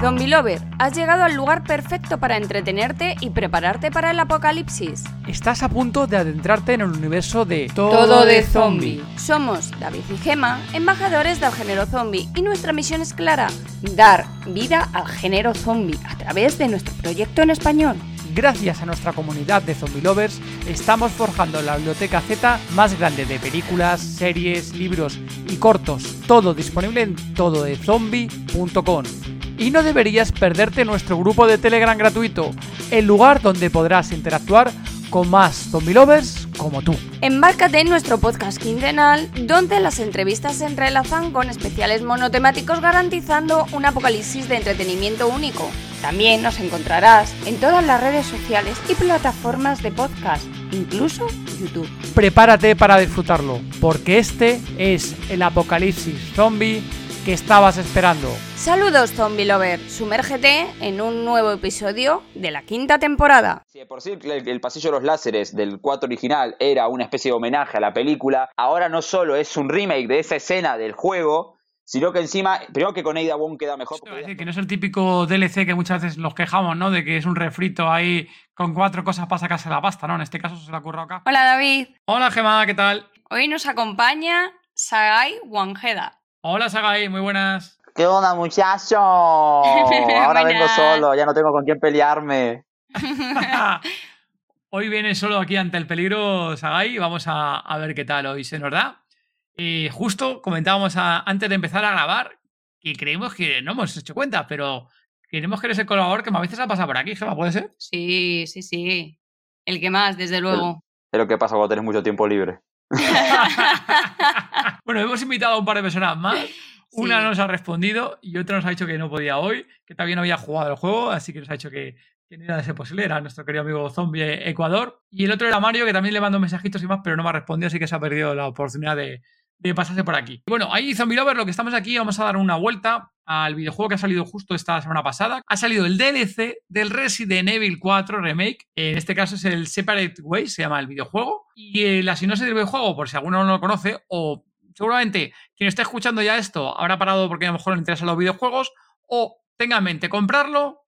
Zombie Lover, has llegado al lugar perfecto para entretenerte y prepararte para el apocalipsis. Estás a punto de adentrarte en el universo de Todo de zombie. Somos David y Gema, embajadores del género zombie, y nuestra misión es clara: dar vida al género zombie a través de nuestro proyecto en español. Gracias a nuestra comunidad de zombie lovers, estamos forjando la biblioteca Z más grande de películas, series, libros y cortos, todo disponible en tododezombie.com. Y no deberías perderte nuestro grupo de Telegram gratuito, el lugar donde podrás interactuar con más zombie lovers como tú. Embárcate en nuestro podcast quincenal, donde las entrevistas se entrelazan con especiales monotemáticos garantizando un apocalipsis de entretenimiento único. También nos encontrarás en todas las redes sociales y plataformas de podcast, incluso YouTube. Prepárate para disfrutarlo, porque este es el apocalipsis zombie que estabas esperando. Saludos Zombie Lover, sumérgete en un nuevo episodio de la quinta temporada. Si de por sí el, el pasillo de los láseres del 4 original era una especie de homenaje a la película, ahora no solo es un remake de esa escena del juego, sino que encima, primero que con Ada Wong queda mejor. Porque decir que no es el típico DLC que muchas veces nos quejamos, ¿no? De que es un refrito ahí con cuatro cosas para sacarse la pasta, ¿no? En este caso se le ha ocurrido acá. Hola David, Hola Gemma, ¿qué tal? hoy nos acompaña Sagai Wanjeda. Hola Sagai, muy buenas. ¿Qué onda, muchacho? Ahora vengo solo, ya no tengo con quién pelearme. hoy viene solo aquí ante el peligro Sagai y vamos a, a ver qué tal hoy se nos da. Eh, justo comentábamos a- antes de empezar a grabar que creemos que no hemos hecho cuenta, pero queremos que eres el colaborador que más veces ha pasado por aquí, Gemma, ¿puede ser? Sí, sí, sí. El que más, desde luego. Es lo que pasa cuando tenés mucho tiempo libre. bueno, hemos invitado a un par de personas más. Una Sí. nos ha respondido y otra nos ha dicho que no podía hoy, que también había jugado el juego, así que nos ha dicho que, que no iba a ser posible. Era nuestro querido amigo Zombie Ecuador. Y el otro era Mario, que también le mandó mensajitos y más, pero no me ha respondido, así que se ha perdido la oportunidad de, de pasarse por aquí. Bueno, ahí Zombie Lover, lo que estamos aquí, vamos a dar una vuelta al videojuego que ha salido justo esta semana pasada. Ha salido el DLC del Resident Evil 4 Remake. En este caso es el Separate Ways, se llama el videojuego. Y eh, la sinopsis del videojuego, por si alguno no lo conoce, o seguramente quien esté escuchando ya esto habrá parado porque a lo mejor le interesan los videojuegos, o tenga en mente comprarlo,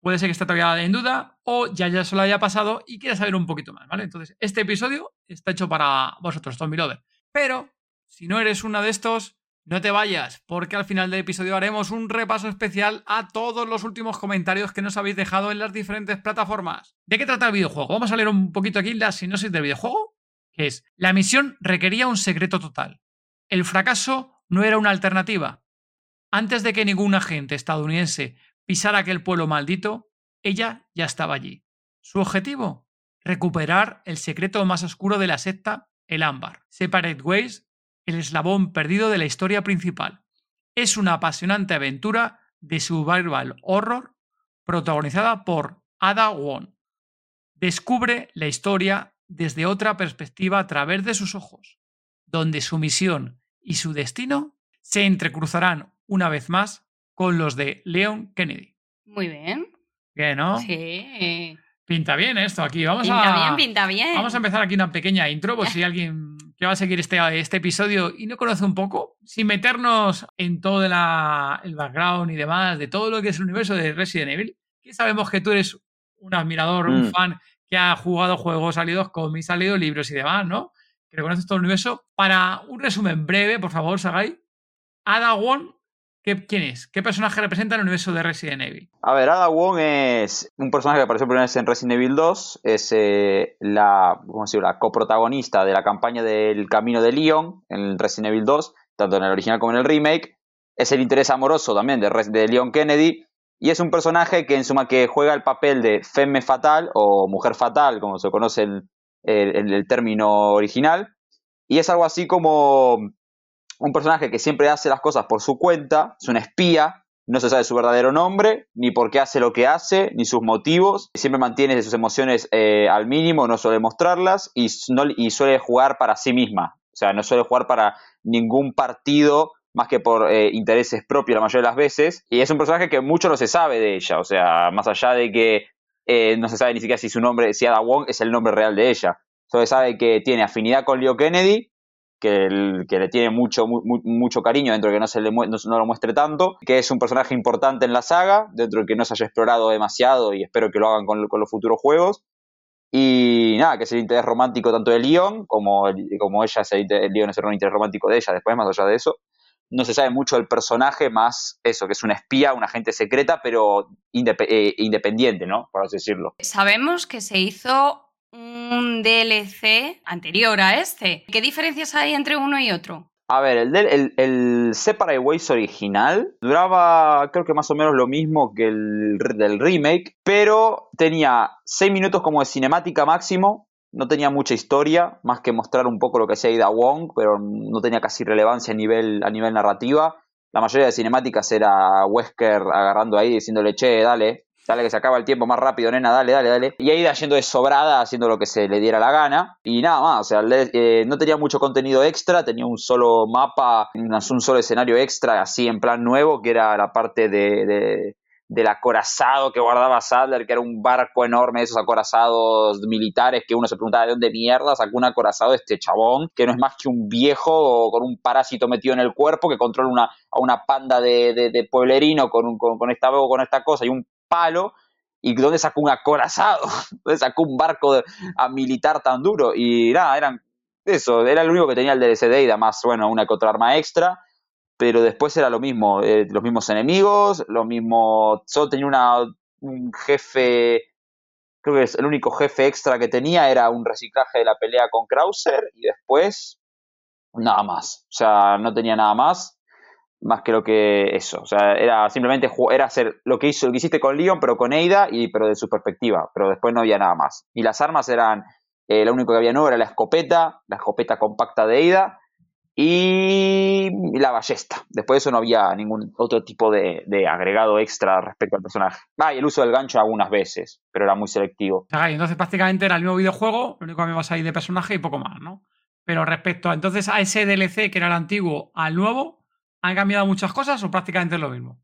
puede ser que esté todavía en duda, o ya, ya se lo haya pasado y quiera saber un poquito más, ¿vale? Entonces, este episodio está hecho para vosotros, Zombie Lover. Pero, si no eres uno de estos, no te vayas, porque al final del episodio haremos un repaso especial a todos los últimos comentarios que nos habéis dejado en las diferentes plataformas. ¿De qué trata el videojuego? Vamos a leer un poquito aquí la sinopsis del videojuego, que es, la misión requería un secreto total. El fracaso no era una alternativa. Antes de que ningún agente estadounidense pisara aquel pueblo maldito, ella ya estaba allí. Su objetivo, recuperar el secreto más oscuro de la secta, el ámbar. Separate Ways, el eslabón perdido de la historia principal. Es una apasionante aventura de survival horror protagonizada por Ada Wong. Descubre la historia desde otra perspectiva a través de sus ojos, donde su misión y su destino se entrecruzarán una vez más con los de Leon Kennedy. Muy bien. ¿Qué, no? Sí. Pinta bien esto aquí. Vamos Pinta a, bien, pinta bien. Vamos a empezar aquí una pequeña intro, por si alguien que va a seguir este, este episodio y no conoce un poco, sin meternos en todo la- el background y demás, de todo lo que es el universo de Resident Evil, que sabemos que tú eres un admirador, un Mm. fan que ha jugado juegos, ha leído cómics, ha leído libros y demás, ¿no? Que conoces todo el universo. Para un resumen breve, por favor, Sagai, Ada Wong, ¿qué, ¿quién es? ¿Qué personaje representa en el universo de Resident Evil? A ver, Ada Wong es un personaje que apareció primera en Resident Evil 2. Es eh, la, ¿cómo decirlo? la coprotagonista de la campaña del Camino de Leon en Resident Evil 2, tanto en el original como en el remake. Es el interés amoroso también de Leon Kennedy. Y es un personaje que en suma que juega el papel de femme fatal o mujer fatal, como se conoce en el, el término original. Y es algo así como un personaje que siempre hace las cosas por su cuenta, es una espía, no se sabe su verdadero nombre, ni por qué hace lo que hace, ni sus motivos. Siempre mantiene sus emociones eh, al mínimo, no suele mostrarlas y suele jugar para sí misma. O sea, no suele jugar para ningún partido más que por eh, intereses propios la mayoría de las veces. Y es un personaje que mucho no se sabe de ella. O sea, más allá de que eh, no se sabe ni siquiera si su nombre, si Ada Wong es el nombre real de ella. Solo se sabe que tiene afinidad con Leo Kennedy, que, le tiene mucho, mucho cariño dentro de que no, se le no, lo muestre tanto, que es un personaje importante en la saga, dentro de que no se haya explorado demasiado y espero que lo hagan con, los futuros juegos. Y nada, que es el interés romántico tanto de Leon como, como ella, el Leon es el interés romántico de ella, después más allá de eso. No se sabe mucho del personaje, más eso, que es una espía, una agente secreta, pero eh, independiente, ¿no? Por así decirlo. Sabemos que se hizo un DLC anterior a este. ¿Qué diferencias hay entre uno y otro? A ver, el, el, el Separate Ways original duraba creo que más o menos lo mismo que el del remake, pero tenía 6 minutos como de cinemática máximo, no tenía mucha historia, más que mostrar un poco lo que hacía Ida Wong, pero no tenía casi relevancia a nivel, a nivel narrativa. La mayoría de cinemáticas era Wesker agarrando ahí diciéndole, che, dale, dale que se acaba el tiempo más rápido, nena, dale, dale, dale. Y ahí yendo de sobrada, haciendo lo que se le diera la gana. Y nada más, o sea, eh, no tenía mucho contenido extra, tenía un solo mapa, un solo escenario extra, así en plan nuevo, que era la parte de, del acorazado que guardaba Sadler, que era un barco enorme de esos acorazados militares que uno se preguntaba de dónde mierda sacó un acorazado de este chabón, que no es más que un viejo con un parásito metido en el cuerpo que controla una, a una panda de, de, pueblerino con, con, con, esta, con esta cosa y un palo y dónde sacó un acorazado, dónde sacó un barco a militar tan duro y nada, eran eso, era el único que tenía el DLC de más bueno, una que otra arma extra, pero después era lo mismo, eh, los mismos enemigos, lo mismo, solo tenía una, un jefe, creo que es el único jefe extra que tenía era un reciclaje de la pelea con Krauser y después nada más, o sea, no tenía nada más más que lo que eso. O sea, era simplemente era hacer lo que hizo, lo que hiciste con Leon, pero con Eida, y, pero de su perspectiva. Pero después no había nada más. Y las armas eran, eh, lo único que había nuevo era la escopeta, la escopeta compacta de Eida y la ballesta. Después de eso no había ningún otro tipo de, agregado extra respecto al personaje. Ah, y el uso del gancho algunas veces, pero era muy selectivo. Entonces prácticamente era el mismo videojuego, lo único que me vas ahí de personaje y poco más, ¿no? Pero respecto a entonces a ese DLC que era el antiguo al nuevo, ¿Han cambiado muchas cosas o prácticamente es lo mismo?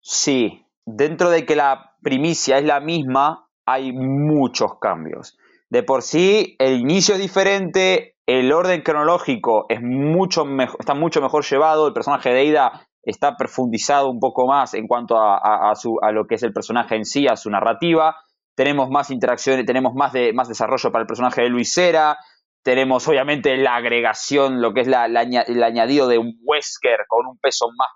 Sí, dentro de que la primicia es la misma, hay muchos cambios. De por sí, el inicio es diferente, el orden cronológico está mucho mejor llevado, el personaje de Ida está profundizado un poco más en cuanto a, lo que es el personaje en sí, a su narrativa. Tenemos más interacciones, tenemos más, de, más desarrollo para el personaje de Luisera, tenemos obviamente la agregación, lo que es el añadido de un Wesker con un peso más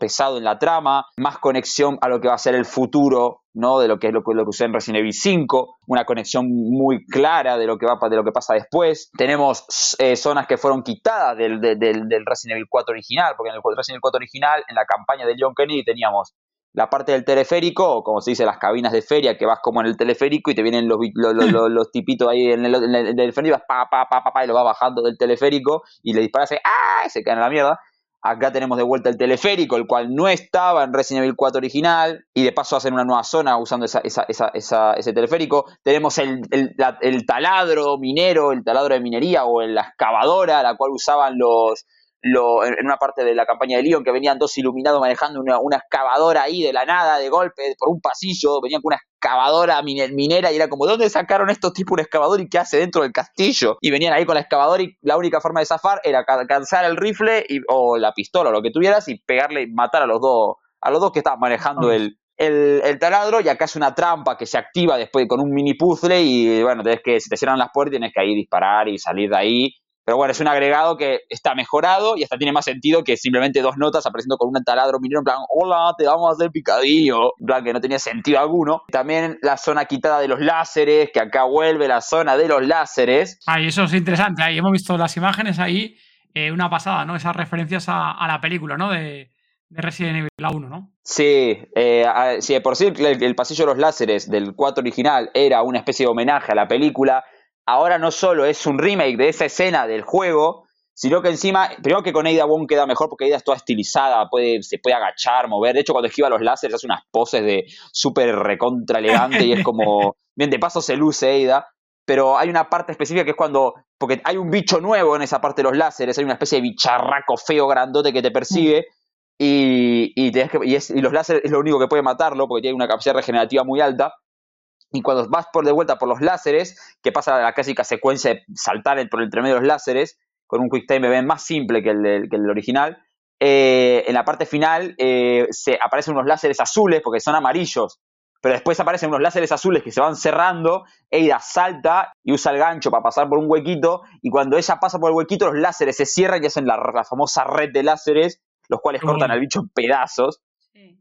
pesado en la trama, más conexión a lo que va a ser el futuro, ¿no? De lo que es lo, lo que usé en Resident Evil 5, una conexión muy clara de lo que va de lo que pasa después. Tenemos eh, zonas que fueron quitadas del, del, del, Resident Evil 4 original, porque en el Resident Evil 4 original, en la campaña de Leon Kennedy, teníamos la parte del teleférico, o como se dice, las cabinas de feria, que vas como en el teleférico y te vienen los, los, los, tipitos ahí en el, teleférico y vas pa, pa, pa, pa, y lo vas bajando del teleférico y le disparas y ¡ah! se caen a la mierda. Acá tenemos de vuelta el teleférico, el cual no estaba en Resident Evil 4 original, y de paso hacen una nueva zona usando esa, esa, esa, ese teleférico. Tenemos el, taladro minero, el taladro de minería o la excavadora, la cual usaban los, en una parte de la campaña de Leon que venían dos iluminados manejando una, excavadora ahí de la nada, de golpe, por un pasillo, venían con una excavadora minera y era como, ¿dónde sacaron estos tipos un excavador y qué hace dentro del castillo? Y venían ahí con la excavadora y la única forma de zafar era alcanzar el rifle o la pistola o lo que tuvieras y pegarle y matar a los dos, a los dos que estaban manejando el, el, taladro y acá es una trampa que se activa después con un mini puzzle y bueno, tenés que, si te cierran las puertas tienes que ahí disparar y salir de ahí pero bueno, es un agregado que está mejorado y hasta tiene más sentido que simplemente dos notas apareciendo con un taladro minero en plan, hola, te vamos a hacer picadillo. En plan, que no tenía sentido alguno. También la zona quitada de los láseres, que acá vuelve la zona de los láseres. Ay, eso es interesante. Ahí hemos visto las imágenes ahí, eh, una pasada, ¿no? Esas referencias a, la película, ¿no? De, Resident Evil la 1, ¿no? Sí, eh, sí, por sí el, el pasillo de los láseres del 4 original era una especie de homenaje a la película ahora no solo es un remake de esa escena del juego, sino que encima, primero que con Ada Wong queda mejor porque Ada es toda estilizada, puede, se puede agachar, mover. De hecho, cuando esquiva los láseres hace unas poses de súper recontra elegante y es como, bien, de paso se luce Ada. Pero hay una parte específica que es cuando, porque hay un bicho nuevo en esa parte de los láseres, hay una especie de bicharraco feo grandote que te persigue. Y, y, y los láseres es lo único que puede matarlo porque tiene una capacidad regenerativa muy alta. Y cuando vas por de vuelta por los láseres, que pasa la clásica secuencia de saltar por el medio de los láseres, con un Quick Time Event más simple que el, del, que el original. Eh, en la parte final eh, se aparecen unos láseres azules porque son amarillos, pero después aparecen unos láseres azules que se van cerrando, Eida salta y usa el gancho para pasar por un huequito, y cuando ella pasa por el huequito, los láseres se cierran y hacen la, la famosa red de láseres, los cuales cortan al bicho en pedazos,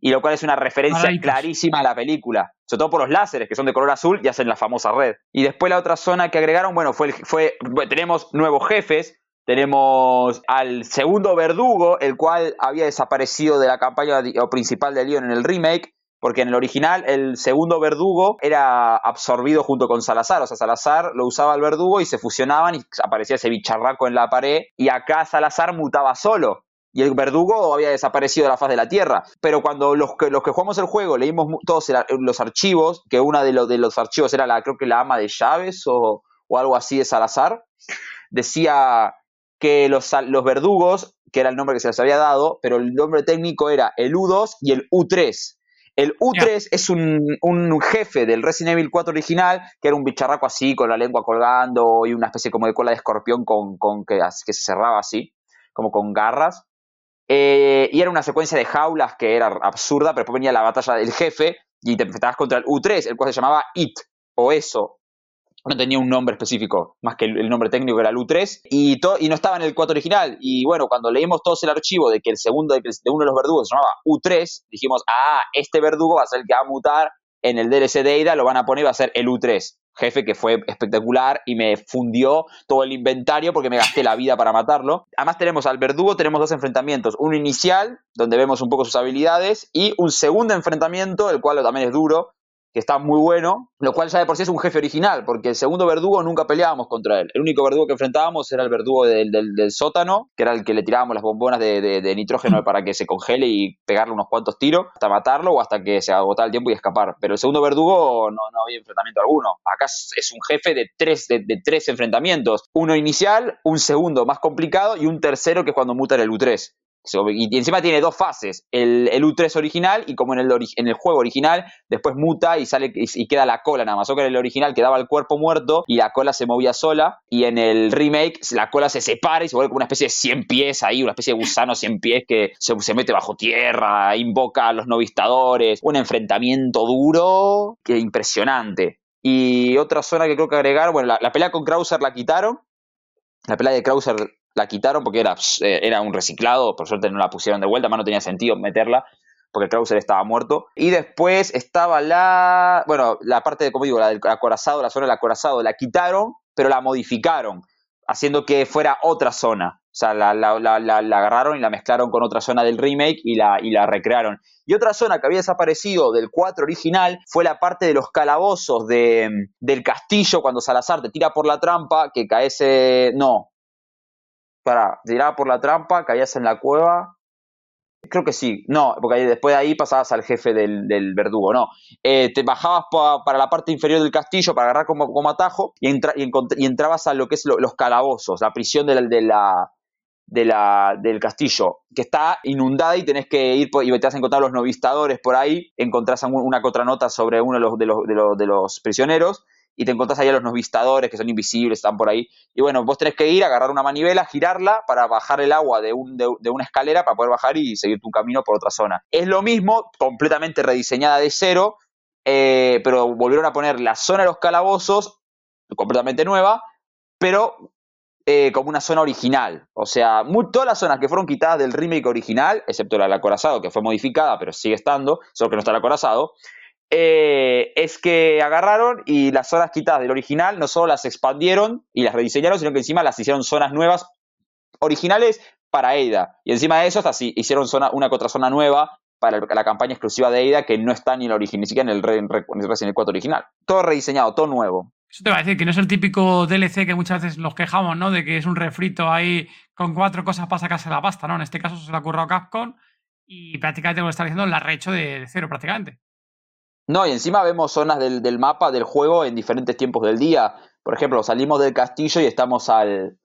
y lo cual es una referencia clarísima a la película, sobre todo por los láseres que son de color azul y hacen la famosa red. Y después la otra zona que agregaron, bueno, fue, el- fue bueno, tenemos nuevos jefes, tenemos al segundo verdugo, el cual había desaparecido de la campaña principal de Leon en el remake, porque en el original el segundo verdugo era absorbido junto con Salazar, o sea, Salazar lo usaba el verdugo y se fusionaban y aparecía ese bicharraco en la pared, y acá Salazar mutaba solo. Y el verdugo había desaparecido de la faz de la Tierra. Pero cuando los que, los que jugamos el juego leímos todos el- los archivos, que uno de, los de los archivos era la, creo que la ama de llaves o, o algo así de Salazar, decía que los, los verdugos, que era el nombre que se les había dado, pero el nombre técnico era el U2 y el U3. El U3 es un, un jefe del Resident Evil 4 original, que era un bicharraco así, con la lengua colgando y una especie como de cola de escorpión con, con que, que se cerraba así, como con garras. Eh, y era una secuencia de jaulas que era absurda, pero después venía la batalla del jefe y te enfrentabas contra el U3, el cual se llamaba IT, o eso. No tenía un nombre específico, más que el, nombre técnico era el U3, y, y no estaba en el 4 original. Y bueno, cuando leímos todos el archivo de que el segundo de, que el- de uno de los verdugos se llamaba U3, dijimos, ah, este verdugo va a ser el que va a mutar en el DLC de Ada, lo van a poner y va a ser el U3. Jefe que fue espectacular y me fundió todo el inventario porque me gasté la vida para matarlo. Además tenemos al verdugo, tenemos dos enfrentamientos. Uno inicial, donde vemos un poco sus habilidades, y un segundo enfrentamiento, el cual también es duro, que está muy bueno, lo cual ya de por sí es un jefe original, porque el segundo verdugo nunca peleábamos contra él. El único verdugo que enfrentábamos era el verdugo del, del- del sótano, que era el que le tirábamos las bombonas de, de- nitrógeno para que se congele y pegarle unos cuantos tiros hasta matarlo o hasta que se agotara el tiempo y escapar. Pero el segundo verdugo no, no había enfrentamiento alguno. Acá es un jefe de tres, de, de tres enfrentamientos. Uno inicial, un segundo más complicado y un tercero que es cuando muta en el U3. Y encima tiene dos fases, el, el U3 original y como en el, en el juego original, después muta y sale y, y queda la cola nada más. O que en el original quedaba el cuerpo muerto y la cola se movía sola. Y en el remake la cola se separa y se vuelve como una especie de 100 pies ahí, una especie de gusano 100 pies que se, se mete bajo tierra, invoca a los novistadores. Un enfrentamiento duro que impresionante. Y otra zona que creo que agregar, bueno, la, la pelea con Krauser la quitaron. La pelea de Krauser la quitaron porque era, eh, era un reciclado, por suerte no la pusieron de vuelta, más no tenía sentido meterla porque Krauser estaba muerto. Y después estaba la, bueno, la parte de, como digo, la del acorazado, la zona del acorazado, la quitaron, pero la modificaron, haciendo que fuera otra zona. O sea, la, la- la- la- agarraron y la mezclaron con otra zona del remake y la, y la recrearon. Y otra zona que había desaparecido del 4 original fue la parte de los calabozos de, del castillo cuando Salazar te tira por la trampa, que caes... eh, no. Para, tiraba por la trampa, caías en la cueva. Creo que sí, no, porque después de ahí pasabas al jefe del, del verdugo, no. Eh, te bajabas pa- para la parte inferior del castillo para agarrar como, como atajo y, y, entrabas a lo que es lo- los calabozos, la prisión de la, de la, de la- del castillo, que está inundada y tenés que ir y te vas a encontrar los novistadores por ahí, encontrás una que otra nota sobre uno de los, de los, de los, de los prisioneros y te encontrás ahí a los novistadores que son invisibles, están por ahí. Y bueno, vos tenés que ir, agarrar una manivela, girarla para bajar el agua de, un, de, una escalera para poder bajar y seguir tu camino por otra zona. Es lo mismo, completamente rediseñada de cero, eh, pero volvieron a poner la zona de los calabozos, completamente nueva, pero eh, como una zona original. O sea, todas las zonas que fueron quitadas del remake original, excepto la del acorazado, que fue modificada, pero sigue estando, solo que no está el acorazado, eh, es que agarraron y las zonas quitadas del original no solo las expandieron y las rediseñaron, sino que encima las hicieron zonas nuevas originales para Ada. Y encima de eso hasta sí, hicieron zona, una que otra zona nueva para la campaña exclusiva de Ada que no está ni en el origen, ni siquiera en el, en en Resident Evil 4 original. Todo rediseñado, todo nuevo. Eso te va a decir que no es el típico DLC que muchas veces nos quejamos, ¿no? De que es un refrito ahí con cuatro cosas para sacarse la pasta, ¿no? En este caso se le ha ocurrido a Capcom y prácticamente lo que está diciendo la rehecho de, de cero prácticamente. No, y encima vemos zonas del, del mapa del juego en diferentes tiempos del día. Por ejemplo, salimos del castillo y estamos al,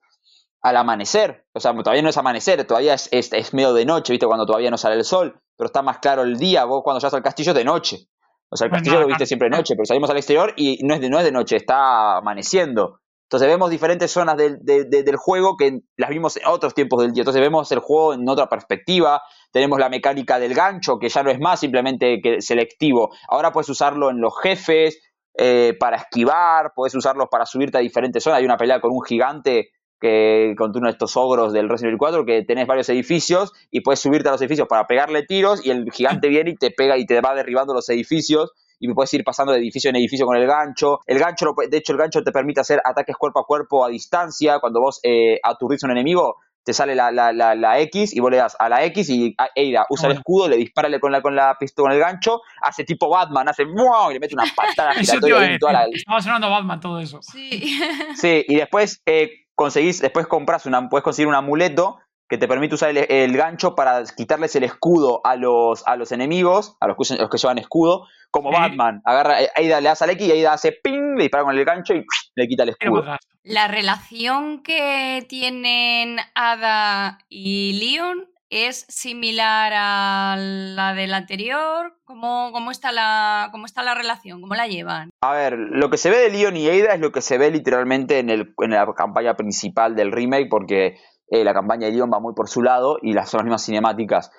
al amanecer. O sea, todavía no es amanecer, todavía es, es, es medio de noche, ¿viste? Cuando todavía no sale el sol, pero está más claro el día. Vos cuando llegas al castillo es de noche. O sea, el castillo lo viste siempre de noche, pero salimos al exterior y no es de, no es de noche, está amaneciendo. Entonces vemos diferentes zonas del, del juego que las vimos en otros tiempos del día. Entonces vemos el juego en otra perspectiva. Tenemos la mecánica del gancho, que ya no es más simplemente que selectivo. Ahora puedes usarlo en los jefes, eh, para esquivar, puedes usarlos para subirte a diferentes zonas. Hay una pelea con un gigante que con uno de estos ogros del Resident Evil 4 que tenés varios edificios y puedes subirte a los edificios para pegarle tiros y el gigante viene y te pega y te va derribando los edificios y puedes ir pasando de edificio en edificio con el gancho. El gancho, de hecho, el gancho te permite hacer ataques cuerpo a cuerpo a distancia. Cuando vos eh, aturdís a un enemigo, te sale la, la, la, X y vos le das a la X y Eida usa el escudo, le dispara con la, con la pistola con el gancho, hace tipo Batman, hace y le mete una patada giratoria toda la... Estaba sonando Batman todo eso. Sí. Sí, y después eh, conseguís, después compras una, puedes conseguir un amuleto que te permite usar el, gancho para quitarles el escudo a los, a los enemigos, a los que, los que llevan escudo, como Batman. Agarra, Aida le das al X y Aida hace ping, le dispara con el gancho y le quita el escudo. La relación que tienen Ada y Leon es similar a la del anterior. ¿Cómo, cómo, está la, ¿Cómo está la relación? ¿Cómo la llevan? A ver, lo que se ve de Leon y Ada es lo que se ve literalmente en, el, en la campaña principal del remake, porque eh, la campaña de Leon va muy por su lado y las son las mismas cinemáticas.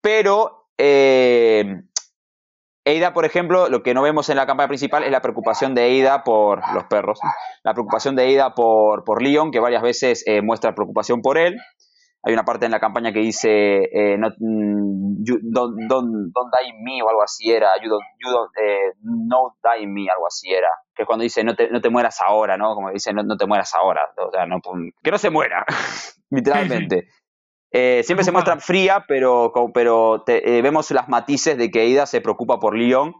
Pero eh, Eida, por ejemplo, lo que no vemos en la campaña principal es la preocupación de Eida por los perros. La preocupación de Eida por, por Leon, que varias veces eh, muestra preocupación por él. Hay una parte en la campaña que dice eh, no, mm, don't, die in me o algo así era. You don't, no die in me, algo así era que cuando dice no te, no te mueras ahora, ¿no? Como dice no, te mueras ahora, o sea, no, que no se muera, literalmente. Eh, siempre se muestra fría, pero, pero eh, vemos las matices de que Ida se preocupa por Leon.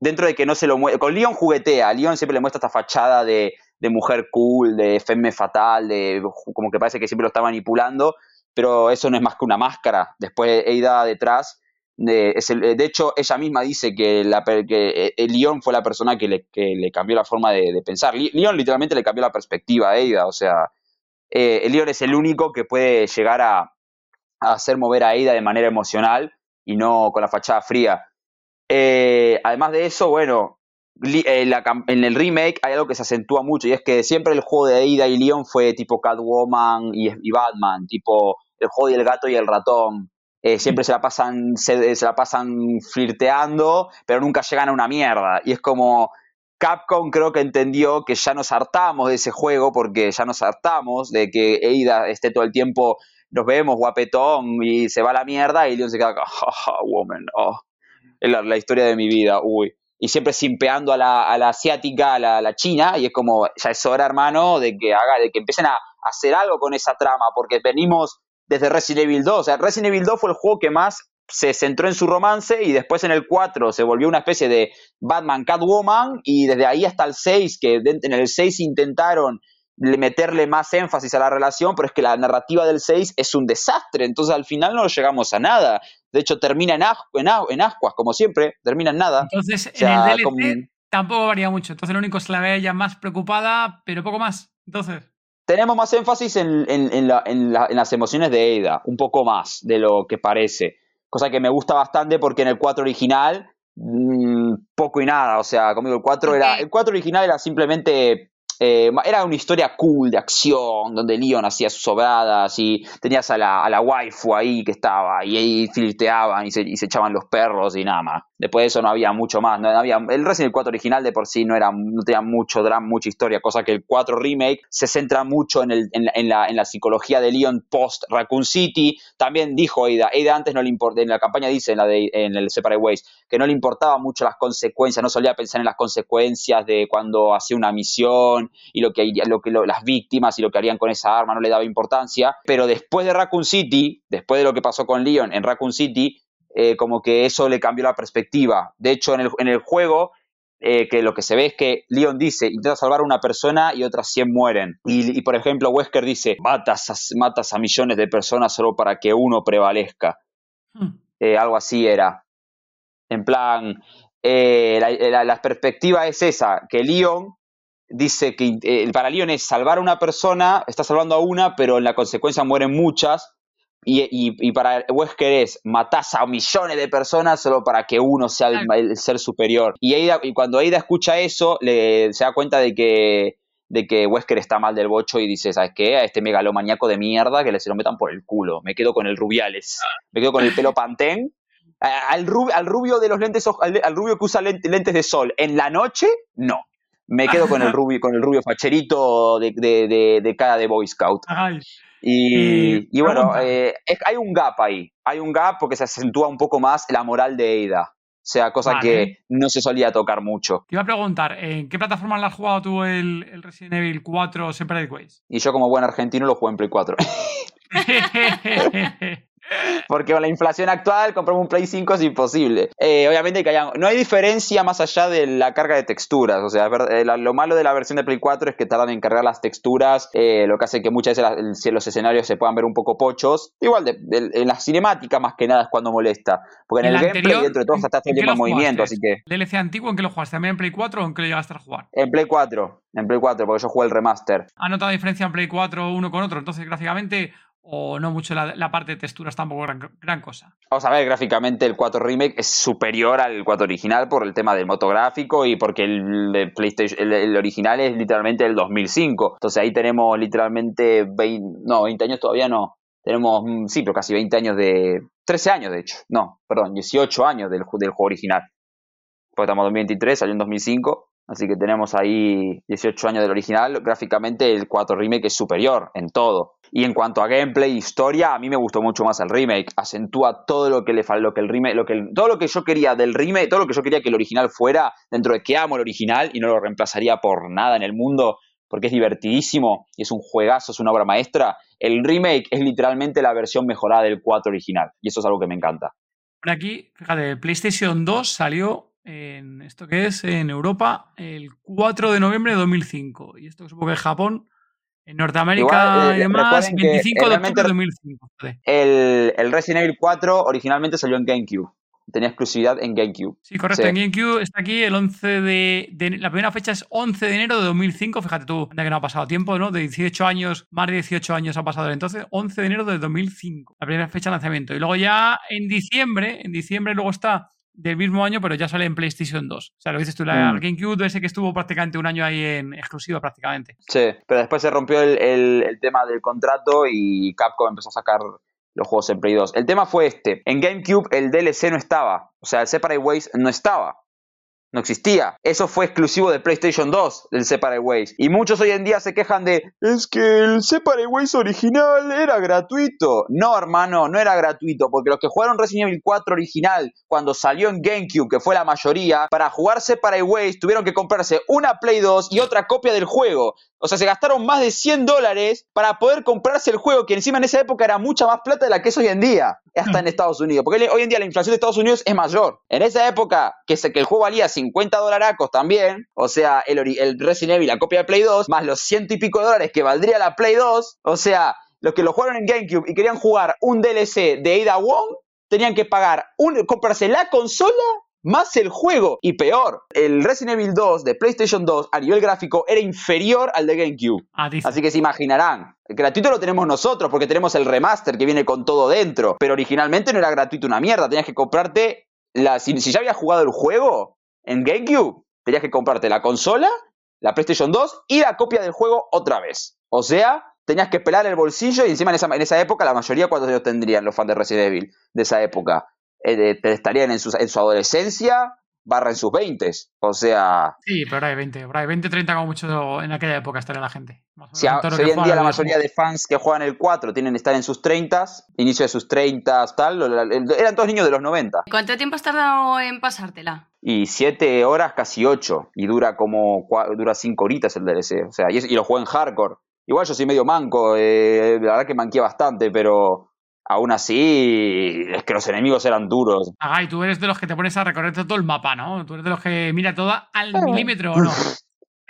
Dentro de que no se lo muestra. Con Leon juguetea. A Leon siempre le muestra esta fachada de, de mujer cool, de femme fatal, de como que parece que siempre lo está manipulando. Pero eso no es más que una máscara. Después Eida detrás de, de hecho, ella misma dice que, la, que eh, Leon fue la persona que le, que le cambió la forma de, pensar. Leon literalmente le cambió la perspectiva a Ada. O sea, eh, Leon es el único que puede llegar a, hacer mover a Ada de manera emocional y no con la fachada fría. Eh, además de eso, bueno, en el remake hay algo que se acentúa mucho y es que siempre el juego de Ada y Leon fue tipo Catwoman y, y Batman, tipo el juego del gato y el ratón. Eh, siempre se la pasan se, la pasan flirteando, pero nunca llegan a una mierda. Y es como Capcom creo que entendió que ya nos hartamos de ese juego porque ya nos hartamos de que Eida esté todo el tiempo nos vemos guapetón y se va a la mierda y Leon se queda oh, woman, oh, es la, historia de mi vida, uy. Y siempre simpeando a la, a la asiática, a la, china, y es como, ya es hora, hermano, de que haga, de que empiecen a hacer algo con esa trama, porque venimos desde Resident Evil 2. O sea, Resident Evil 2 fue el juego que más se centró en su romance y después en el 4 se volvió una especie de Batman Catwoman y desde ahí hasta el 6, que en el 6 intentaron meterle más énfasis a la relación, pero es que la narrativa del 6 es un desastre, entonces al final no llegamos a nada. De hecho, termina en, en, ascuas, como siempre, termina en nada. Entonces, en el DLC tampoco varía mucho. Entonces, lo único es la ve ella más preocupada, pero poco más. Entonces tenemos más énfasis en, las emociones de Ada, un poco más de lo que parece. Cosa que me gusta bastante porque en el 4 original, mm, poco y nada. O sea, conmigo el 4 era. El 4 original era simplemente eh, era una historia cool de acción, donde Leon hacía sus sobradas y tenías a la, a la waifu ahí que estaba y ahí flirteaban y se, y se echaban los perros y nada más. Después de eso no había mucho más. No había, el Resident Evil 4 original de por sí no, era, no tenía mucho drama, mucha historia, cosa que el 4 Remake se centra mucho en, el, en, la, en, la, psicología de Leon post Raccoon City. También dijo Ada, Ada antes no le importaba, en la campaña dice en, la de, en el Separate Ways, que no le importaba mucho las consecuencias, no solía pensar en las consecuencias de cuando hacía una misión y lo que, lo que las víctimas y lo que harían con esa arma, no le daba importancia. Pero después de Raccoon City, después de lo que pasó con Leon en Raccoon City, eh, como que eso le cambió la perspectiva. De hecho, en el, en el juego, eh, que lo que se ve es que Leon dice, intenta salvar a una persona y otras 100 mueren. Y, por ejemplo, Wesker dice, matas a, matas a millones de personas solo para que uno prevalezca. Hmm. Eh, algo así era. En plan, la, la, perspectiva es esa, que Leon dice que para Leon es salvar a una persona, está salvando a una, pero en la consecuencia mueren muchas, y, para Wesker es matás a millones de personas solo para que uno sea el, ser superior. Y, y cuando Aida escucha eso, le, se da cuenta de que, de que Wesker está mal del bocho y dice, ¿sabes qué? A este megalomaniaco de mierda que le se lo metan por el culo. Me quedo con el Rubiales. Me quedo con el pelo pantén. Al, al rubio de los lentes, al, rubio que usa lentes de sol en la noche, no. Me quedo con el rubio, con el rubio facherito de, de, de, cara de Boy Scout. Y, bueno, eh, hay un gap ahí. Hay un gap porque se acentúa un poco más la moral de Ada. O sea, cosa que no se solía tocar mucho. Te iba a preguntar, ¿en qué plataforma la has jugado tú el, el Resident Evil 4 Separate Ways? Y yo como buen argentino lo jugué en Play 4. Porque con la inflación actual, comprar un Play 5 es imposible. Eh, obviamente que haya, no hay diferencia más allá de la carga de texturas. O sea, eh, lo malo de la versión de Play 4 es que tardan en cargar las texturas, eh, lo que hace que muchas veces los escenarios se puedan ver un poco pochos. Igual, en las cinemáticas más que nada es cuando molesta. Porque en el, gameplay, dentro de todo, está todo el tiempo en movimiento, así que... ¿DLC antiguo en qué lo jugaste? ¿También en Play 4 o en qué lo llegaste a jugar? En Play 4, en Play 4, porque yo jugué el remaster. ¿Ha notado diferencia en Play 4 uno con otro? Entonces, gráficamente, o no mucho la, parte de texturas tampoco gran, gran, cosa. Vamos a ver, gráficamente el 4 Remake es superior al 4 original por el tema del motográfico y porque el, PlayStation, el, original es literalmente del 2005. Entonces ahí tenemos literalmente 20, no, 20 años todavía no. Tenemos, mm, sí, pero casi 20 años de... 13 años de hecho. No, perdón, 18 años del, del juego original. Pues estamos en 2023, salió en 2005. Así que tenemos ahí 18 años del original. Gráficamente el 4 Remake es superior en todo. Y en cuanto a gameplay, historia, a mí me gustó mucho más el remake. Acentúa todo lo que le lo que el remake, lo que todo lo que yo quería del remake, todo lo que yo quería que el original fuera, dentro de que amo el original y no lo reemplazaría por nada en el mundo, porque es divertidísimo y es un juegazo, es una obra maestra. El remake es literalmente la versión mejorada del 4 original y eso es algo que me encanta. Por aquí, fíjate, PlayStation 2 salió en esto que es en Europa el 4 de noviembre de 2005 y esto supongo que en Japón en Norteamérica eh, y demás, 25 de octubre de 2005. El, el Resident Evil 4 originalmente salió en GameCube tenía exclusividad en GameCube. Sí, correcto. En GameCube está aquí el 11 de, La primera fecha es 11 de enero de 2005. Fíjate tú, que no ha pasado tiempo, ¿no? De 18 años, más de 18 años ha pasado entonces. 11 de enero de 2005. La primera fecha de lanzamiento. Y luego ya en diciembre, en diciembre luego está del mismo año, pero ya sale en PlayStation 2. O sea, lo dices tú, la mm. GameCube, ese que estuvo prácticamente un año ahí en exclusiva prácticamente. Sí, pero después se rompió el, tema del contrato y Capcom empezó a sacar los juegos en Play 2. El tema fue este. En GameCube el DLC no estaba. O sea, el Separate Ways no estaba no existía. Eso fue exclusivo de PlayStation 2, el Separate Ways. Y muchos hoy en día se quejan de, es que el Separate Ways original era gratuito. No, hermano, no era gratuito, porque los que jugaron Resident Evil 4 original cuando salió en GameCube, que fue la mayoría, para jugar Separate Ways tuvieron que comprarse una Play 2 y otra copia del juego. O sea, se gastaron más de 100 dólares para poder comprarse el juego, que encima en esa época era mucha más plata de la que es hoy en día, hasta en Estados Unidos. Porque hoy en día la inflación de Estados Unidos es mayor. En esa época, que, que el juego valía 50 dolaracos también, o sea, el, el Resident Evil, la copia de Play 2, más los ciento y pico dólares que valdría la Play 2, o sea, los que lo jugaron en GameCube y querían jugar un DLC de Ada Wong, tenían que pagar, un, comprarse la consola más el juego. Y peor, el Resident Evil 2 de PlayStation 2 a nivel gráfico era inferior al de GameCube. Ah, Así que se imaginarán. El gratuito lo tenemos nosotros porque tenemos el remaster que viene con todo dentro. Pero originalmente no era gratuito una mierda. Tenías que comprarte. La, si, ya habías jugado el juego en GameCube, tenías que comprarte la consola, la PlayStation 2 y la copia del juego otra vez. O sea, tenías que pelar el bolsillo y encima en esa, en esa época la mayoría cuántos años tendrían los fans de Resident Evil de esa época. Eh, estarían en su, en su adolescencia barra en sus 20. O sea. Sí, pero ahora hay 20. Ahora hay 20, 30 como mucho en aquella época estaría la gente. Si, hoy en día la mayoría de fans que juegan el 4 tienen que estar en sus 30, inicio de sus 30, tal. Eran todos niños de los 90. ¿Cuánto tiempo has tardado en pasártela? Y 7 horas, casi 8. Y dura como. dura 5 horitas el DLC. O sea, y, y lo juego en hardcore. Igual yo soy medio manco. Eh, la verdad que manqué bastante, pero aún así, es que los enemigos eran duros. Ah, y tú eres de los que te pones a recorrer todo el mapa, ¿no? Tú eres de los que mira todo al milímetro, ¿o no?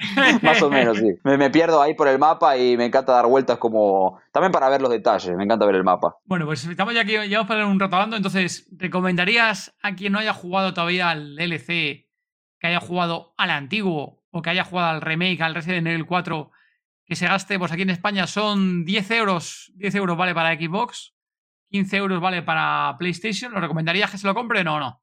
Más o menos, sí. Me, pierdo ahí por el mapa y me encanta dar vueltas como... También para ver los detalles, me encanta ver el mapa. Bueno, pues estamos ya aquí, llevamos para un rato hablando, entonces, ¿recomendarías a quien no haya jugado todavía al DLC, que haya jugado al antiguo o que haya jugado al remake, al Resident Evil 4, que se gaste, pues aquí en España son 10 euros, 10 euros vale para Xbox, 15 euros vale para PlayStation. ¿Lo recomendarías que se lo compren o no?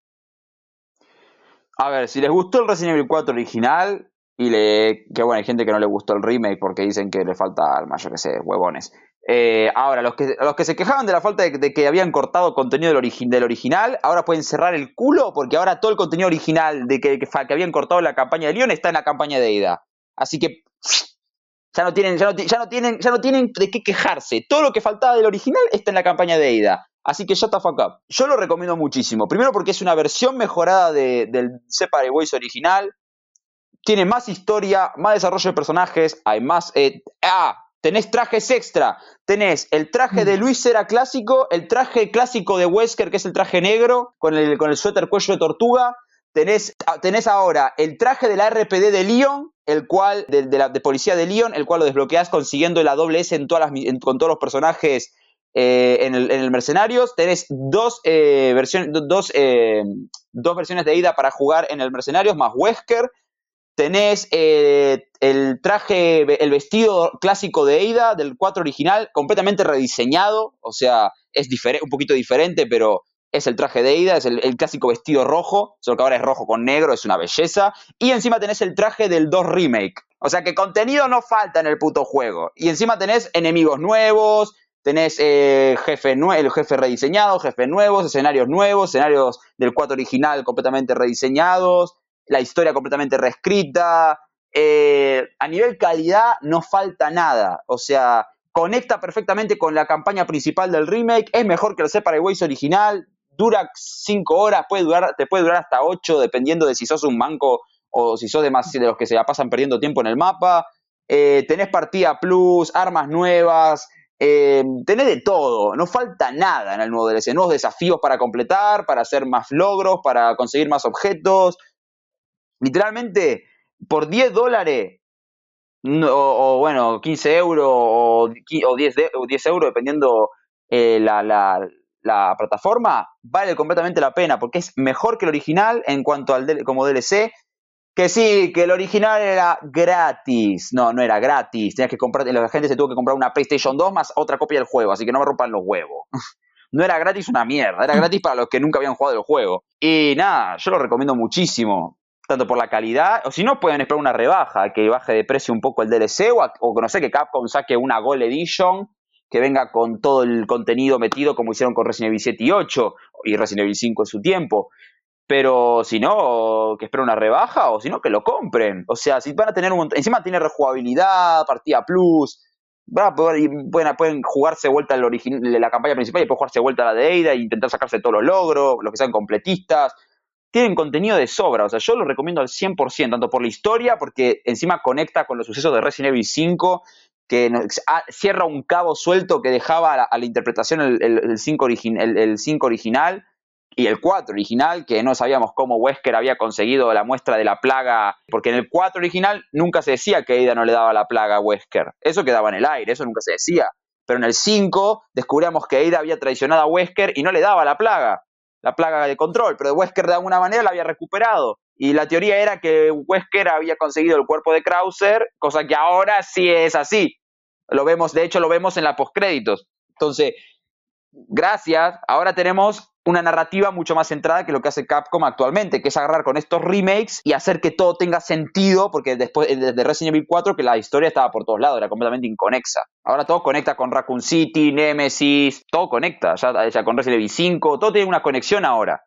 A ver, si les gustó el Resident Evil 4 original, Y le, que bueno, hay gente que no le gustó el remake porque dicen que le falta alma, yo que sé, huevones. Eh, ahora, los que, los que se quejaban de la falta de, que habían cortado contenido del, del, original, ahora pueden cerrar el culo porque ahora todo el contenido original de que, que, habían cortado la campaña de Leon está en la campaña de Ida. Así que ya no tienen, ya no, ya no tienen, ya no tienen de qué quejarse. Todo lo que faltaba del original está en la campaña de Ida. Así que shut the fuck up. Yo lo recomiendo muchísimo. Primero porque es una versión mejorada de, del Separate Ways original. Tiene más historia, más desarrollo de personajes. Hay más. Eh, ah, tenés trajes extra. Tenés el traje de mm. Luis era clásico, el traje clásico de Wesker, que es el traje negro, con el, con el suéter cuello de tortuga. Tenés, ah, tenés ahora el traje de la RPD de Leon, el cual, de, la de policía de Leon, el cual lo desbloqueas consiguiendo la doble S en con todos los personajes eh, en, el, Mercenarios. Tenés dos, eh, eh, versiones de ida para jugar en el Mercenarios, más Wesker. Tenés el traje, el vestido clásico de Eida del 4 original, completamente rediseñado. O sea, es un poquito diferente, pero es el traje de Eida, es el, clásico vestido rojo, solo que ahora es rojo con negro, es una belleza. Y encima tenés el traje del 2 Remake. O sea que contenido no falta en el puto juego. Y encima tenés enemigos nuevos, tenés eh, jefe el jefe rediseñado, jefes nuevos, escenarios nuevos, escenarios del 4 original completamente rediseñados, la historia completamente reescrita. Eh, a nivel calidad no falta nada. O sea, conecta perfectamente con la campaña principal del remake. Es mejor que el Separate Ways original. Dura 5 horas, puede durar, te puede durar hasta 8, dependiendo de si sos un manco o si sos de, de los que se la pasan perdiendo tiempo en el mapa. Eh, tenés partida plus, armas nuevas, eh, tenés de todo, no falta nada en el nuevo DLC, nuevos desafíos para completar, para hacer más logros, para conseguir más objetos. Literalmente, por 10 dólares, o, bueno, 15 euros o, 10, 10 euros, dependiendo eh, la, plataforma, vale completamente la pena, porque es mejor que el original en cuanto al como DLC, que sí, que el original era gratis. No, no era gratis. Tenías que comprar, la gente se tuvo que comprar una PlayStation 2 más otra copia del juego, así que no me rompan los huevos. No era gratis una mierda, era gratis para los que nunca habían jugado el juego. Y nada, yo lo recomiendo muchísimo, tanto por la calidad, o si no pueden esperar una rebaja, que baje de precio un poco el DLC, o, o no sé, que Capcom saque una Gold Edition que venga con todo el contenido metido como hicieron con Resident Evil 7 y 8 y Resident Evil 5 en su tiempo. Pero si no, que esperen una rebaja o si no, que lo compren. O sea, si van a tener un Encima tiene rejugabilidad, partida plus. Van a poder, pueden, pueden jugarse vuelta el la campaña principal y después jugarse vuelta la de Eida e intentar sacarse todos los logros, los que sean completistas. Tienen contenido de sobra, o sea, yo lo recomiendo al 100%, tanto por la historia, porque encima conecta con los sucesos de Resident Evil 5, que ah, cierra un cabo suelto que dejaba a la, interpretación el, el, 5 el 5 original y el 4 original, que no sabíamos cómo Wesker había conseguido la muestra de la plaga, porque en el 4 original nunca se decía que Ada no le daba la plaga a Wesker. Eso quedaba en el aire, eso nunca se decía. Pero en el 5 descubríamos que Ada había traicionado a Wesker y no le daba la plaga, la plaga de control, pero Wesker de alguna manera la había recuperado. Y la teoría era que Wesker había conseguido el cuerpo de Krauser, cosa que ahora sí es así. Lo vemos, de hecho lo vemos en la postcréditos. Entonces, gracias, ahora tenemos una narrativa mucho más centrada que lo que hace Capcom actualmente, que es agarrar con estos remakes y hacer que todo tenga sentido, porque después de Resident Evil 4 que la historia estaba por todos lados, era completamente inconexa. Ahora todo conecta con Raccoon City, Nemesis, todo conecta, ya, ya con Resident Evil 5, todo tiene una conexión ahora.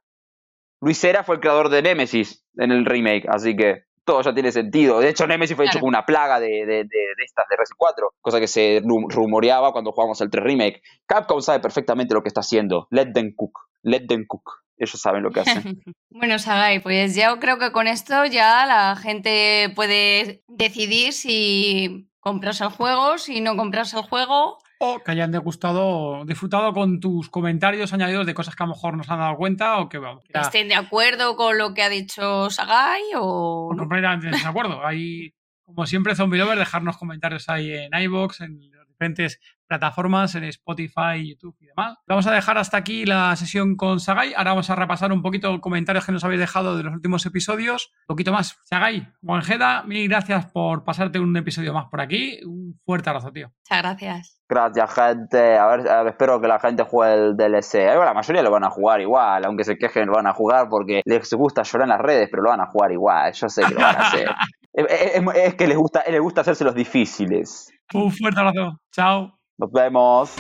Luis Cera fue el creador de Nemesis en el remake, así que todo ya tiene sentido. De hecho, Nemesis fue hecho con una plaga de, de, de, estas de Resident 4, cosa que se rumoreaba cuando jugamos el 3 Remake. Capcom sabe perfectamente lo que está haciendo. Let them cook. Let them cook. Ellos saben lo que hacen. bueno, Sagai, pues ya creo que con esto ya la gente puede decidir si compras el juego, si no compras el juego o que hayan degustado, disfrutado con tus comentarios añadidos de cosas que a lo mejor nos han dado cuenta o que vamos. estén de acuerdo con lo que ha dicho Sagai o. o completamente de acuerdo. Hay, como siempre, Zombie Lover, dejarnos comentarios ahí en iBox, en los diferentes plataformas, en Spotify, YouTube y demás. Vamos a dejar hasta aquí la sesión con Sagai. Ahora vamos a repasar un poquito comentarios que nos habéis dejado de los últimos episodios. Un poquito más. Sagai, Juanjeda, mil gracias por pasarte un episodio más por aquí. Un fuerte abrazo, tío. Muchas gracias. Gracias, gente. A ver, espero que la gente juegue el DLC. la mayoría lo van a jugar igual, aunque se quejen, lo van a jugar porque les gusta llorar en las redes, pero lo van a jugar igual. Yo sé que lo van a hacer. Es, es- es que les gusta, les gusta hacerse los difíciles. Un fuerte abrazo. Chao. Nos vemos.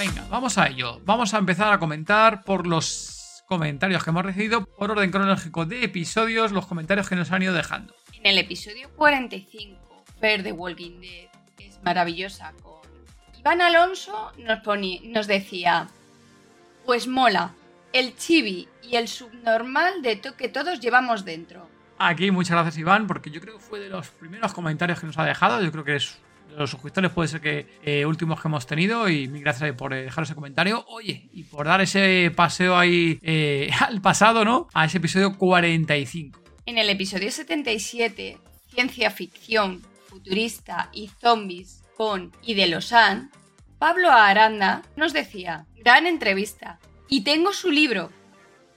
Venga, vamos a ello. Vamos a empezar a comentar por los comentarios que hemos recibido por orden cronológico de episodios, los comentarios que nos han ido dejando. En el episodio 45, Fer de Walking Dead es maravillosa con Iván Alonso nos, decía, pues mola, el chibi y el subnormal de to- que todos llevamos dentro. Aquí muchas gracias Iván, porque yo creo que fue de los primeros comentarios que nos ha dejado. Yo creo que es de los suscriptores puede ser que eh, últimos que hemos tenido y mil gracias por eh, dejar ese comentario. Oye, y por dar ese paseo ahí eh, al pasado, ¿no? A ese episodio 45. En el episodio 77, ciencia ficción, futurista y zombies con y de Losan, Pablo Aranda nos decía, gran entrevista, y tengo su libro,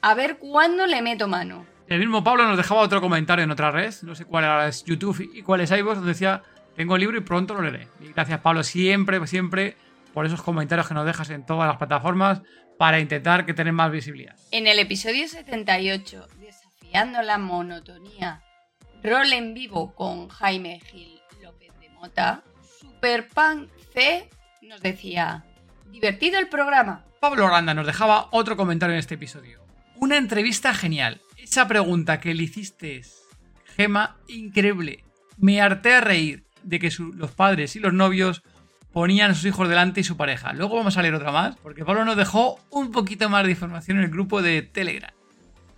a ver cuándo le meto mano. El mismo Pablo nos dejaba otro comentario en otra red, no sé cuál era es YouTube y cuál es iVoox, donde decía, tengo el libro y pronto lo leeré. Y gracias Pablo siempre, siempre por esos comentarios que nos dejas en todas las plataformas para intentar que tengan más visibilidad. En el episodio 78, desafiando la monotonía, rol en vivo con Jaime Gil López de Mota, Superpan C nos decía, divertido el programa. Pablo Aranda nos dejaba otro comentario en este episodio. Una entrevista genial. Esa pregunta que le hiciste, Gema, increíble. Me harté a reír de que los padres y los novios ponían a sus hijos delante y su pareja. Luego vamos a leer otra más, porque Pablo nos dejó un poquito más de información en el grupo de Telegram.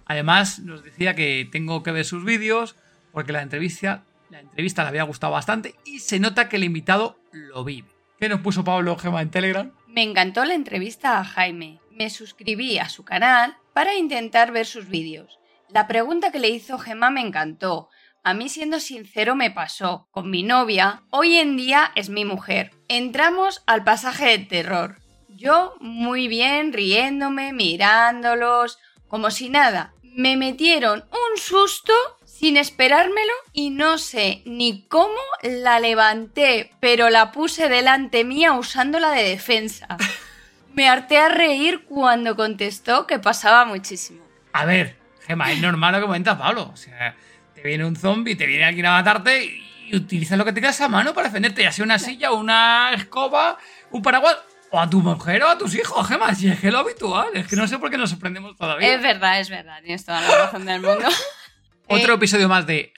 Además, nos decía que tengo que ver sus vídeos, porque la entrevista, la entrevista le había gustado bastante y se nota que el invitado lo vive. ¿Qué nos puso Pablo Gema en Telegram? Me encantó la entrevista a Jaime. Me suscribí a su canal para intentar ver sus vídeos. La pregunta que le hizo Gemma me encantó. A mí, siendo sincero, me pasó. Con mi novia, hoy en día es mi mujer. Entramos al pasaje de terror. Yo, muy bien, riéndome, mirándolos, como si nada. Me metieron un susto sin esperármelo y no sé ni cómo la levanté, pero la puse delante mía usándola de defensa. Me harté a reír cuando contestó que pasaba muchísimo. A ver, Gema, es normal lo que comenta Pablo. O sea, te viene un zombie, te viene alguien a matarte y utilizas lo que tengas a mano para defenderte, ya sea una silla, una escoba, un paraguas, o a tu mujer o a tus hijos, Gema. Si es que es lo habitual, es que no sé por qué nos sorprendemos todavía. Es verdad, es verdad, tienes toda la razón del mundo. Otro Eh, episodio más de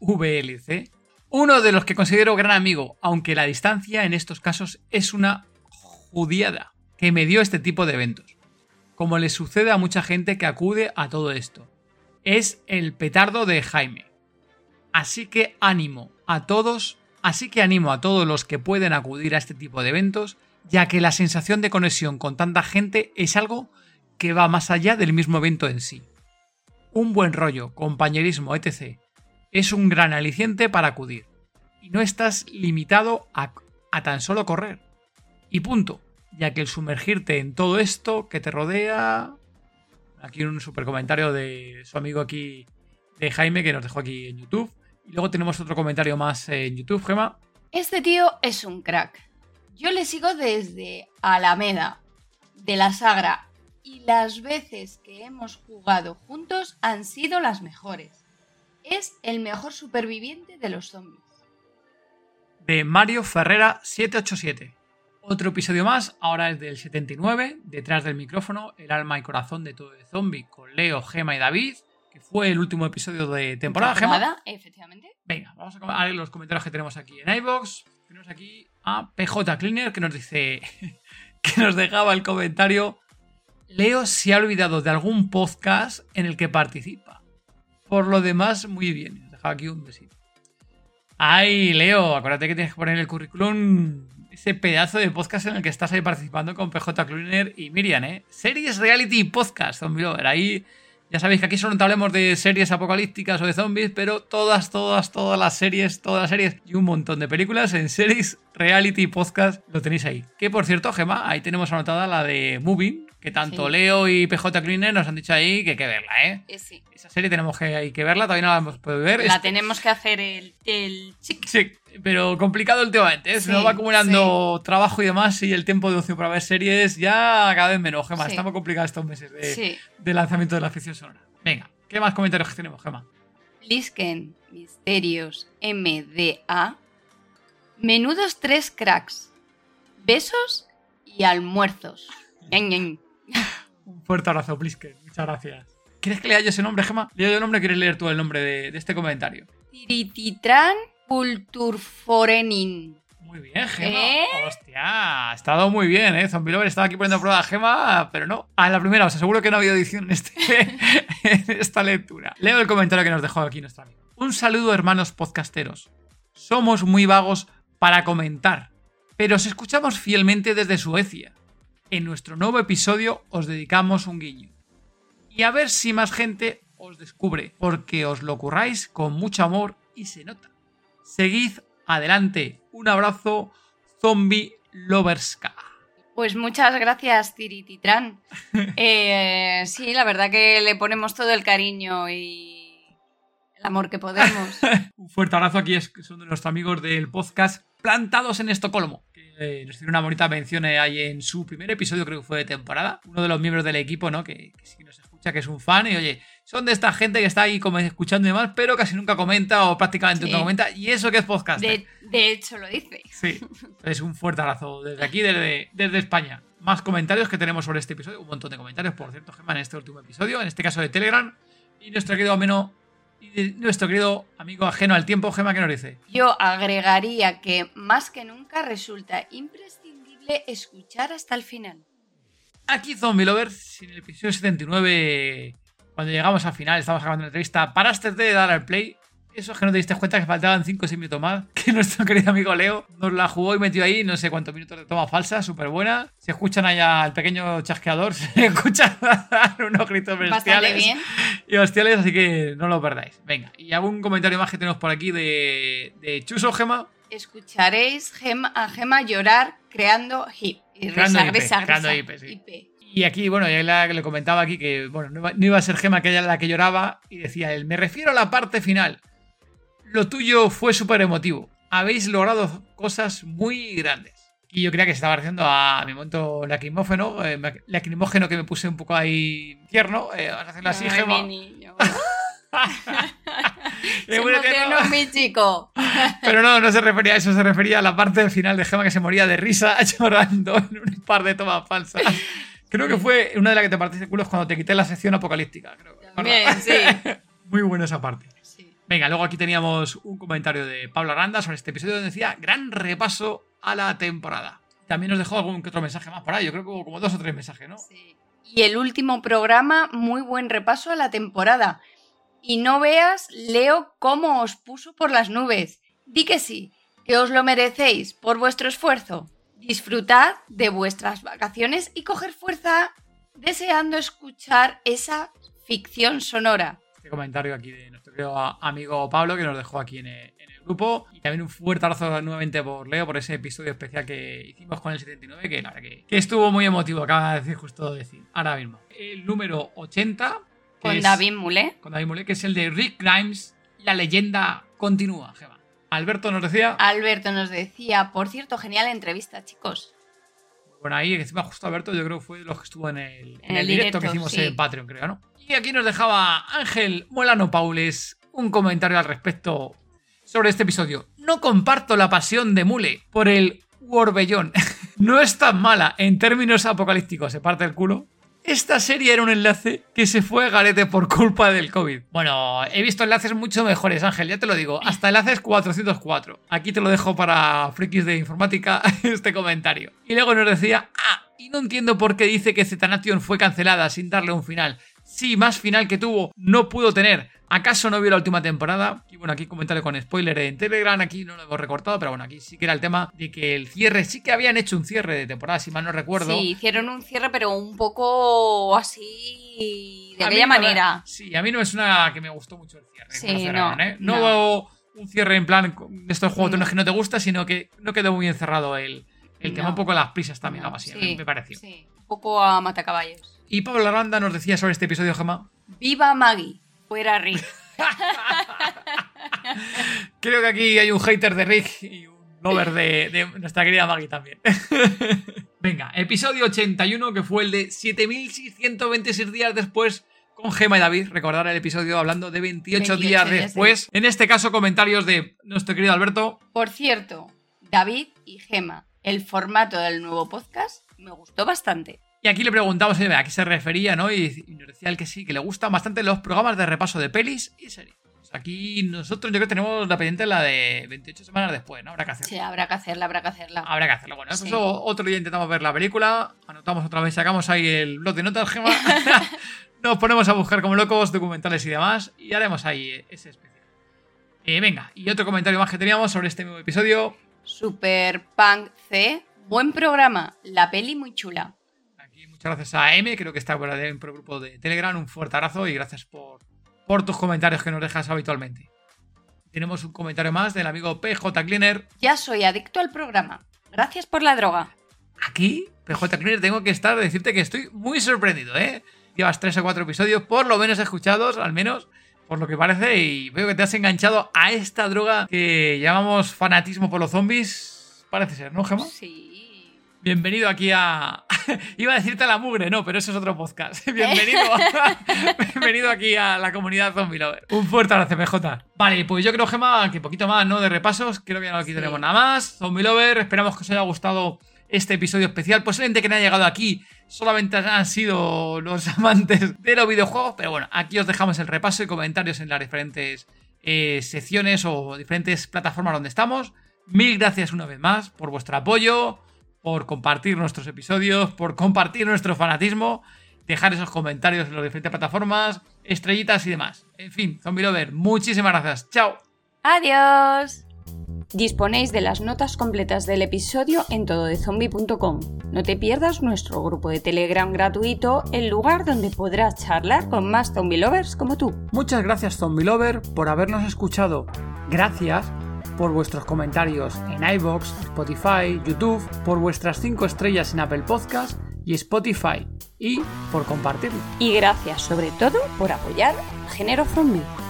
GELVLC. Uno de los que considero gran amigo, aunque la distancia en estos casos es una judiada que me dio este tipo de eventos. Como le sucede a mucha gente que acude a todo esto. Es el petardo de Jaime. Así que ánimo a todos, así que animo a todos los que pueden acudir a este tipo de eventos, ya que la sensación de conexión con tanta gente es algo que va más allá del mismo evento en sí un buen rollo, compañerismo, etc. Es un gran aliciente para acudir. Y no estás limitado a, a tan solo correr. Y punto. Ya que el sumergirte en todo esto que te rodea... Aquí un super comentario de su amigo aquí, de Jaime, que nos dejó aquí en YouTube. Y luego tenemos otro comentario más en YouTube, Gema. Este tío es un crack. Yo le sigo desde Alameda, de la Sagra, y las veces que hemos jugado juntos han sido las mejores. Es el mejor superviviente de los zombies. de Mario Ferrera 787. Otro episodio más, ahora es del 79, detrás del micrófono, el alma y corazón de todo el zombie, con Leo, Gema y David, que fue el último episodio de temporada, Gema. Efectivamente. Venga, vamos a ver los comentarios que tenemos aquí en iVoox. Tenemos aquí a PJ Cleaner que nos dice que nos dejaba el comentario. Leo se ha olvidado de algún podcast en el que participa. Por lo demás, muy bien. Nos dejaba aquí un besito. Ay, Leo, acuérdate que tienes que poner el currículum ese pedazo de podcast en el que estás ahí participando con PJ Cleaner y Miriam, ¿eh? Series Reality Podcast, Zombie Lover. Ahí ya sabéis que aquí solo te hablemos de series apocalípticas o de zombies, pero todas, todas, todas las series, todas las series y un montón de películas en series reality podcast lo tenéis ahí. Que por cierto, Gema, ahí tenemos anotada la de Moving, que tanto Sí. Leo y PJ Cleaner nos han dicho ahí que hay que verla, ¿eh? Eh, sí. Esa serie tenemos que, hay que verla, todavía no la hemos podido ver. La tenemos que hacer el, el chic. Sí, pero complicado últimamente. ¿eh? Se nos va acumulando trabajo y demás y el tiempo de ocio para ver series ya cada vez menos, Gema. Sí. Estamos complicados estos meses de, lanzamiento de la ficción sonora. Venga, ¿qué más comentarios tenemos, Gema? Lisken, Misterios, MDA. Menudos tres cracks. Besos y almuerzos. Ñan, ñan. Un fuerte abrazo, Blisken. Muchas gracias. ¿Quieres que lea yo ese nombre, Gema? ¿Leo yo el nombre quieres leer tú el nombre de, de este comentario? Tirititran Culturforenin. Muy bien, Gema. ¿Eh? Hostia, ha estado muy bien, ¿eh? Zombie Lover estaba aquí poniendo a prueba a Gema, pero no. A la primera, os aseguro que no ha habido edición en, este, en esta lectura. Leo el comentario que nos dejó aquí nuestra amiga. Un saludo, hermanos podcasteros. Somos muy vagos para comentar, pero os escuchamos fielmente desde Suecia. En nuestro nuevo episodio os dedicamos un guiño. Y a ver si más gente os descubre, porque os lo curráis con mucho amor y se nota. Seguid adelante. Un abrazo, Zombie Loverska. Pues muchas gracias, Tirititran. Eh, sí, la verdad que le ponemos todo el cariño y el amor que podemos. Un fuerte abrazo aquí, es, son de nuestros amigos del podcast Plantados en Estocolmo. Que eh, nos tiene una bonita mención eh, ahí en su primer episodio, creo que fue de temporada. Uno de los miembros del equipo, ¿no? Que, que sí nos escucha, que es un fan. Y oye, son de esta gente que está ahí como escuchando y demás, pero casi nunca comenta o prácticamente Sí. nunca comenta. Y eso que es podcast. De, de hecho, lo dice. Sí, entonces un fuerte abrazo desde aquí, desde, desde España. Más comentarios que tenemos sobre este episodio, un montón de comentarios, por cierto, Gemma, en este último episodio, en este caso de Telegram. Y nuestro querido ameno, y nuestro querido amigo ajeno al tiempo, Gemma, ¿qué nos dice? Yo agregaría que más que nunca resulta imprescindible escuchar hasta el final. Aquí Zombie Lovers, en el episodio 79, cuando llegamos al final, estamos acabando la entrevista, paraste de dar al play. Eso es que no te diste cuenta que faltaban 5 o 6 minutos más. Que nuestro querido amigo Leo nos la jugó y metió ahí no sé cuántos minutos de toma falsa, súper buena. Se escuchan allá al pequeño chasqueador, se escuchan unos gritos bestiales bien. y hostiales, así que no lo perdáis. Venga, y algún comentario más que tenemos por aquí de, de Chuso Gema. Escucharéis a Gema llorar creando hip. Y Creando risa, IP, creando. IP, sí. IP. Y aquí, bueno, ya la- le comentaba aquí que, bueno, no iba, a ser Gema que ella la que lloraba y decía él, me refiero a la parte final. Lo tuyo fue súper emotivo. Habéis logrado cosas muy grandes. Y yo creía que se estaba haciendo a mi momento lacrimógeno, eh, lacrimógeno que me puse un poco ahí tierno. Eh, vamos a hacerlo así, Gema. Se emocionó mi chico. Pero no, no se refería a eso, se refería a la parte final de Gema que se moría de risa llorando en un par de tomas falsas. Creo que fue una de las que te partiste culos cuando te quité la sección apocalíptica. Creo. También, sí. Muy buena esa parte. Sí. Venga, luego aquí teníamos un comentario de Pablo Aranda sobre este episodio donde decía gran repaso a la temporada. También nos dejó algún que otro mensaje más por ahí. Yo creo que hubo como dos o tres mensajes, ¿no? Sí. Y el último programa, muy buen repaso a la temporada. Y no veas, Leo, cómo os puso por las nubes. Di que sí, que os lo merecéis por vuestro esfuerzo. Disfrutad de vuestras vacaciones y coger fuerza deseando escuchar esa ficción sonora. Este comentario aquí de nuestro querido amigo Pablo que nos dejó aquí en el, grupo. Y también un fuerte abrazo nuevamente por Leo por ese episodio especial que hicimos con el 79, que la verdad que, que estuvo muy emotivo, acaba de decir justo decir. Ahora mismo. El número 80. Con David Mulé. Con David Mulé, que es el de Rick Grimes. La leyenda continúa, Gema. Alberto nos decía. Alberto nos decía, por cierto, genial entrevista, chicos. Bueno, ahí encima justo Alberto yo creo que fue de los que estuvo en el, en En el el directo, que hicimos sí. en Patreon, creo, ¿no? Y aquí nos dejaba Ángel Molano Paules un comentario al respecto sobre este episodio. No comparto la pasión de Mule por el Warbellón. no es tan mala en términos apocalípticos, se parte el culo. Esta serie era un enlace que se fue a garete por culpa del COVID. Bueno, he visto enlaces mucho mejores, Ángel, ya te lo digo. Hasta enlaces 404. Aquí te lo dejo para frikis de informática este comentario. Y luego nos decía, ah, y no entiendo por qué dice que Zetanation fue cancelada sin darle un final. Sí, más final que tuvo, no pudo tener. ¿Acaso no vio la última temporada? Y bueno, aquí comentario con spoiler en Telegram, aquí no lo hemos recortado, pero bueno, aquí sí que era el tema de que el cierre, sí que habían hecho un cierre de temporada, si mal no recuerdo. Sí, hicieron un cierre, pero un poco así, de A aquella manera. Sí, a mí no es una que me gustó mucho el cierre. Sí, cerraron, no, ¿eh? No, no. hubo un cierre en plan de estos juegos No. que no te gusta, sino que no quedó muy encerrado el, el tema, No. un poco las prisas también, No, algo así, sí, me pareció. Sí, un poco a matacaballos. Y Pablo Aranda nos decía sobre este episodio, Gemma, ¡Viva Maggie! Fuera Rick. Creo que aquí hay un hater de Rick y un lover de, de nuestra querida Maggie también. Venga, episodio 81, que fue el de 7626 días después con Gema y David. Recordar el episodio hablando de 28, 28 días días después. En este caso, comentarios de nuestro querido Alberto. Por cierto, David y Gema, el formato del nuevo podcast me gustó bastante. Y aquí le preguntamos oye, a qué se refería, ¿no? Y, y nos decía el que sí, que le gustan bastante los programas de repaso de pelis y series. Pues aquí nosotros yo creo que tenemos la pendiente la de 28 semanas después, ¿no? Habrá que hacerlo. Sí, habrá que hacerla, habrá que hacerla. Habrá que hacerlo. Bueno, Sí. eso otro día intentamos ver la película, anotamos otra vez, sacamos ahí el blog de notas, Gema. Nos ponemos a buscar como locos documentales y demás y haremos ahí ese especial. Eh, venga, y otro comentario más que teníamos sobre este nuevo episodio. Super Punk C, buen programa, la peli muy chula. Muchas gracias a M, creo que está por el grupo de Telegram. Un fuerte abrazo y gracias por, por tus comentarios que nos dejas habitualmente. Tenemos un comentario más del amigo PJ Cleaner. Ya soy adicto al programa. Gracias por la droga. Aquí, PJ Cleaner, tengo que estar, decirte que estoy muy sorprendido, ¿eh? Llevas tres o cuatro episodios, por lo menos escuchados, al menos, por lo que parece, y veo que te has enganchado a esta droga que llamamos fanatismo por los zombies. Parece ser, ¿no, Gemma? Sí. Bienvenido aquí a. Iba a decirte a la mugre, no, pero eso es otro podcast. Bienvenido, Bienvenido aquí a la comunidad Zombie Lover. Un fuerte abrazo, PJ. Vale, pues yo creo, Gema, que poquito más, ¿no? De repasos. Creo que ya no aquí Sí. tenemos nada más. Zombie Lover, esperamos que os haya gustado este episodio especial. Posiblemente que no haya llegado aquí solamente han sido los amantes de los videojuegos, pero bueno, aquí os dejamos el repaso y comentarios en las diferentes eh, secciones o diferentes plataformas donde estamos. Mil gracias una vez más por vuestro apoyo, por compartir nuestros episodios, por compartir nuestro fanatismo, dejar esos comentarios en las diferentes plataformas, estrellitas y demás. En fin, Zombie Lover, muchísimas gracias. Chao. Adiós. Disponéis de las notas completas del episodio en tododezombie.com. No te pierdas nuestro grupo de Telegram gratuito, el lugar donde podrás charlar con más zombie lovers como tú. Muchas gracias Zombie Lover por habernos escuchado. Gracias por vuestros comentarios en iBox, Spotify, YouTube, por vuestras 5 estrellas en Apple Podcast y Spotify y por compartirlo. Y gracias sobre todo por apoyar Género Zombie.